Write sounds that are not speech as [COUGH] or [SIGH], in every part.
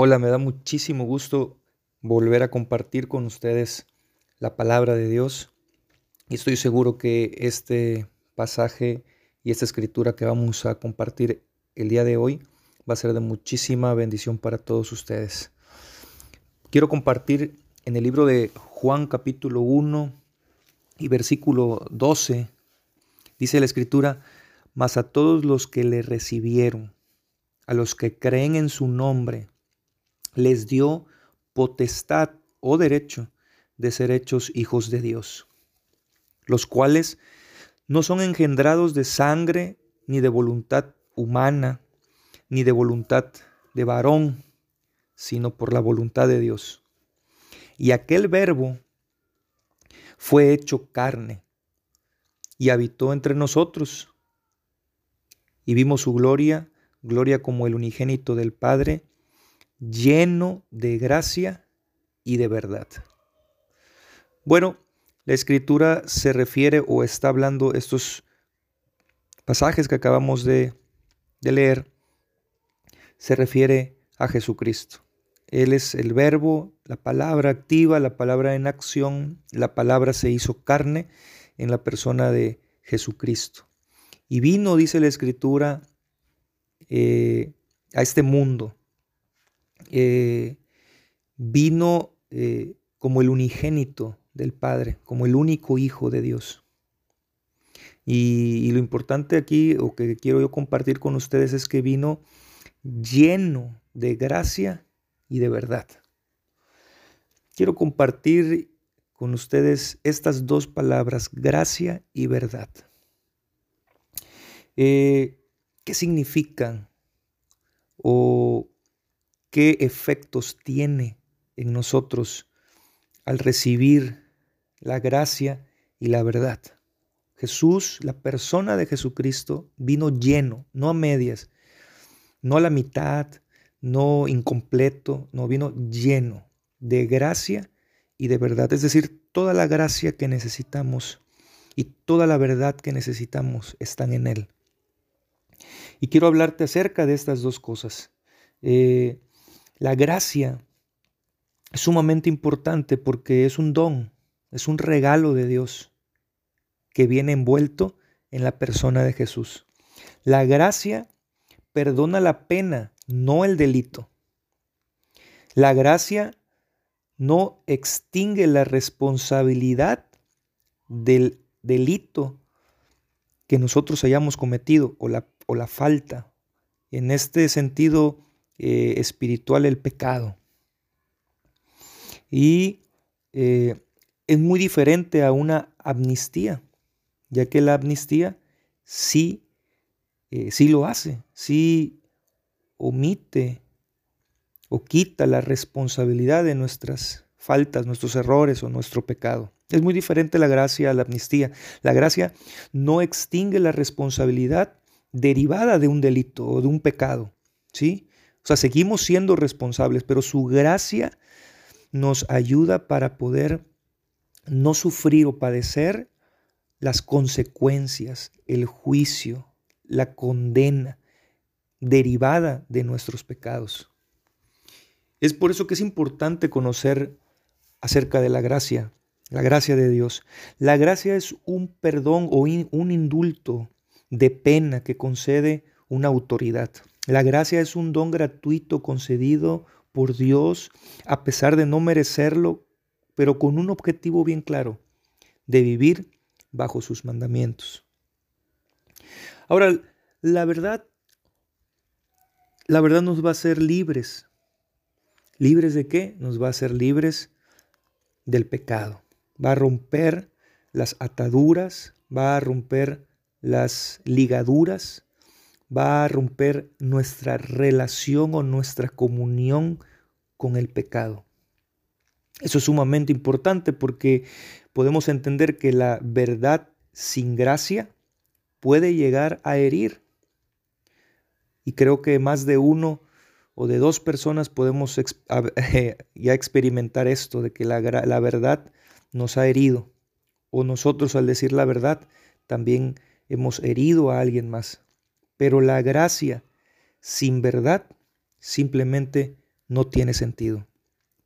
Hola, me da muchísimo gusto volver a compartir con ustedes la palabra de Dios y estoy seguro que este pasaje y esta escritura que vamos a compartir el día de hoy va a ser de muchísima bendición para todos ustedes. Quiero compartir en el libro de Juan capítulo 1 y versículo 12, dice la escritura, mas a todos los que le recibieron, a los que creen en su nombre, les dio potestad o derecho de ser hechos hijos de Dios, los cuales no son engendrados de sangre, ni de voluntad humana, ni de voluntad de varón, sino por la voluntad de Dios. Y aquel verbo fue hecho carne y habitó entre nosotros. Y vimos su gloria, gloria como el unigénito del Padre, lleno de gracia y de verdad. Bueno, la escritura se refiere o está hablando estos pasajes que acabamos de, leer, se refiere a Jesucristo. Él es el verbo, la palabra activa, la palabra en acción, la palabra se hizo carne en la persona de Jesucristo. Y vino, dice la escritura, eh, a este mundo eh, vino eh, como el unigénito del Padre, como el único Hijo de Dios. Y, lo importante aquí, o que quiero yo compartir con ustedes, es que vino lleno de gracia y de verdad. Quiero compartir con ustedes estas dos palabras, gracia y verdad. Eh, ¿Qué significan? ¿O qué efectos tiene en nosotros al recibir la gracia y la verdad. Jesús, la persona de Jesucristo, vino lleno, no a medias, no a la mitad, no incompleto, no vino lleno de gracia y de verdad. Es decir, toda la gracia que necesitamos y toda la verdad que necesitamos están en Él. Y quiero hablarte acerca de estas dos cosas. Eh, la gracia es sumamente importante porque es un don, es un regalo de Dios que viene envuelto en la persona de Jesús. La gracia perdona la pena, no el delito. La gracia no extingue la responsabilidad del delito que nosotros hayamos cometido o la, o la falta. En este sentido, eh, espiritual el pecado. Y eh, es muy diferente a una amnistía, ya que la amnistía sí, eh, sí lo hace, sí omite o quita la responsabilidad de nuestras faltas, nuestros errores o nuestro pecado. Es muy diferente la gracia a la amnistía. La gracia no extingue la responsabilidad derivada de un delito o de un pecado, ¿sí? O sea, seguimos siendo responsables, pero su gracia nos ayuda para poder no sufrir o padecer las consecuencias, el juicio, la condena derivada de nuestros pecados. Es por eso que es importante conocer acerca de la gracia, la gracia de Dios. La gracia es un perdón o un indulto de pena que concede una autoridad. La gracia es un don gratuito concedido por Dios a pesar de no merecerlo, pero con un objetivo bien claro, de vivir bajo sus mandamientos. Ahora, la verdad, la verdad nos va a hacer libres. ¿Libres de qué? Nos va a hacer libres del pecado. Va a romper las ataduras, va a romper las ligaduras va a romper nuestra relación o nuestra comunión con el pecado. Eso es sumamente importante porque podemos entender que la verdad sin gracia puede llegar a herir. Y creo que más de uno o de dos personas podemos [LAUGHS] ya experimentar esto, de que la, la verdad nos ha herido. O nosotros al decir la verdad también hemos herido a alguien más. Pero la gracia sin verdad simplemente no tiene sentido.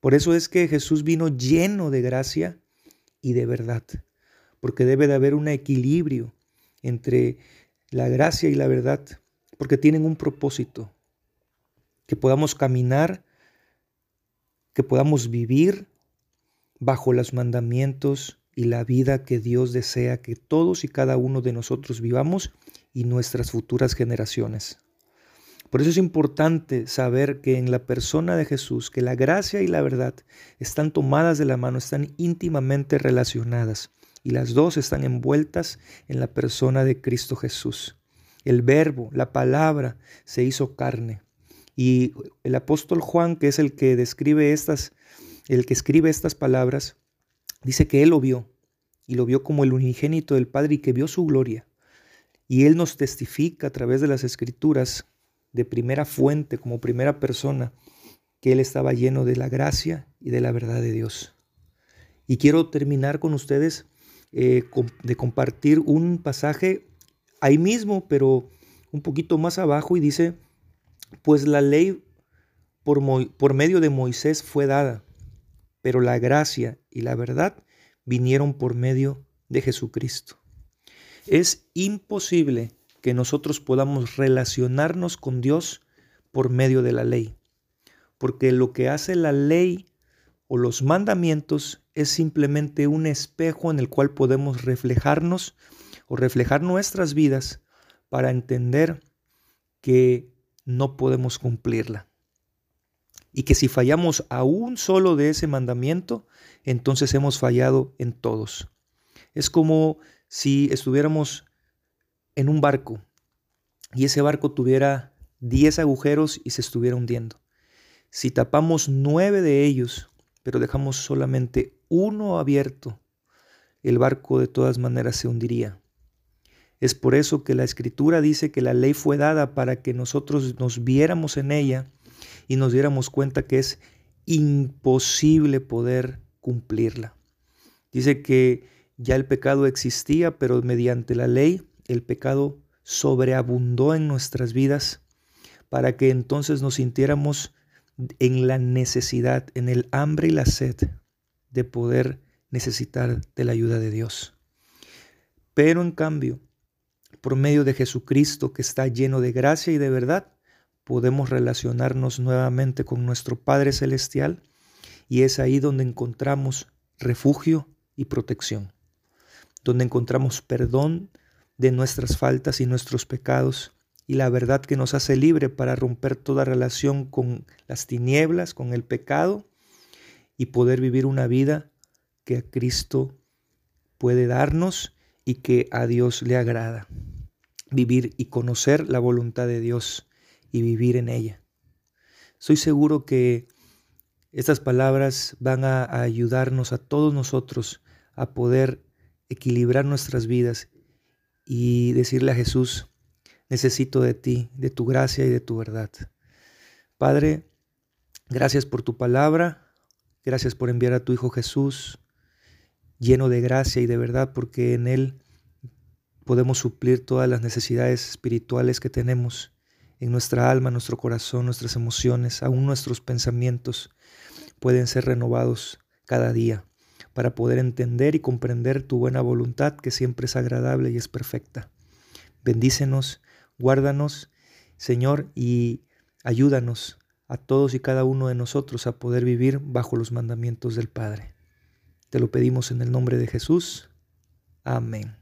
Por eso es que Jesús vino lleno de gracia y de verdad, porque debe de haber un equilibrio entre la gracia y la verdad, porque tienen un propósito, que podamos caminar, que podamos vivir bajo los mandamientos y la vida que Dios desea que todos y cada uno de nosotros vivamos y nuestras futuras generaciones. Por eso es importante saber que en la persona de Jesús, que la gracia y la verdad están tomadas de la mano, están íntimamente relacionadas y las dos están envueltas en la persona de Cristo Jesús. El verbo, la palabra, se hizo carne. Y el apóstol Juan, que es el que describe estas, el que escribe estas palabras, dice que él lo vio y lo vio como el unigénito del Padre y que vio su gloria. Y él nos testifica a través de las escrituras de primera fuente, como primera persona, que él estaba lleno de la gracia y de la verdad de Dios. Y quiero terminar con ustedes eh, de compartir un pasaje ahí mismo, pero un poquito más abajo, y dice, pues la ley por, por medio de Moisés fue dada, pero la gracia y la verdad vinieron por medio de Jesucristo. Es imposible que nosotros podamos relacionarnos con Dios por medio de la ley, porque lo que hace la ley o los mandamientos es simplemente un espejo en el cual podemos reflejarnos o reflejar nuestras vidas para entender que no podemos cumplirla. Y que si fallamos a un solo de ese mandamiento, entonces hemos fallado en todos. Es como si estuviéramos en un barco y ese barco tuviera 10 agujeros y se estuviera hundiendo. Si tapamos nueve de ellos, pero dejamos solamente uno abierto, el barco de todas maneras se hundiría. Es por eso que la escritura dice que la ley fue dada para que nosotros nos viéramos en ella y nos diéramos cuenta que es imposible poder cumplirla. Dice que ya el pecado existía, pero mediante la ley el pecado sobreabundó en nuestras vidas para que entonces nos sintiéramos en la necesidad, en el hambre y la sed de poder necesitar de la ayuda de Dios. Pero en cambio, por medio de Jesucristo que está lleno de gracia y de verdad, podemos relacionarnos nuevamente con nuestro Padre Celestial y es ahí donde encontramos refugio y protección, donde encontramos perdón de nuestras faltas y nuestros pecados y la verdad que nos hace libre para romper toda relación con las tinieblas, con el pecado y poder vivir una vida que a Cristo puede darnos y que a Dios le agrada vivir y conocer la voluntad de Dios y vivir en ella. Soy seguro que estas palabras van a, ayudarnos a todos nosotros a poder equilibrar nuestras vidas y decirle a Jesús, necesito de ti, de tu gracia y de tu verdad. Padre, gracias por tu palabra, gracias por enviar a tu Hijo Jesús, lleno de gracia y de verdad, porque en Él podemos suplir todas las necesidades espirituales que tenemos en nuestra alma, nuestro corazón, nuestras emociones, aún nuestros pensamientos pueden ser renovados cada día para poder entender y comprender tu buena voluntad que siempre es agradable y es perfecta. Bendícenos, guárdanos, Señor, y ayúdanos a todos y cada uno de nosotros a poder vivir bajo los mandamientos del Padre. Te lo pedimos en el nombre de Jesús. Amén.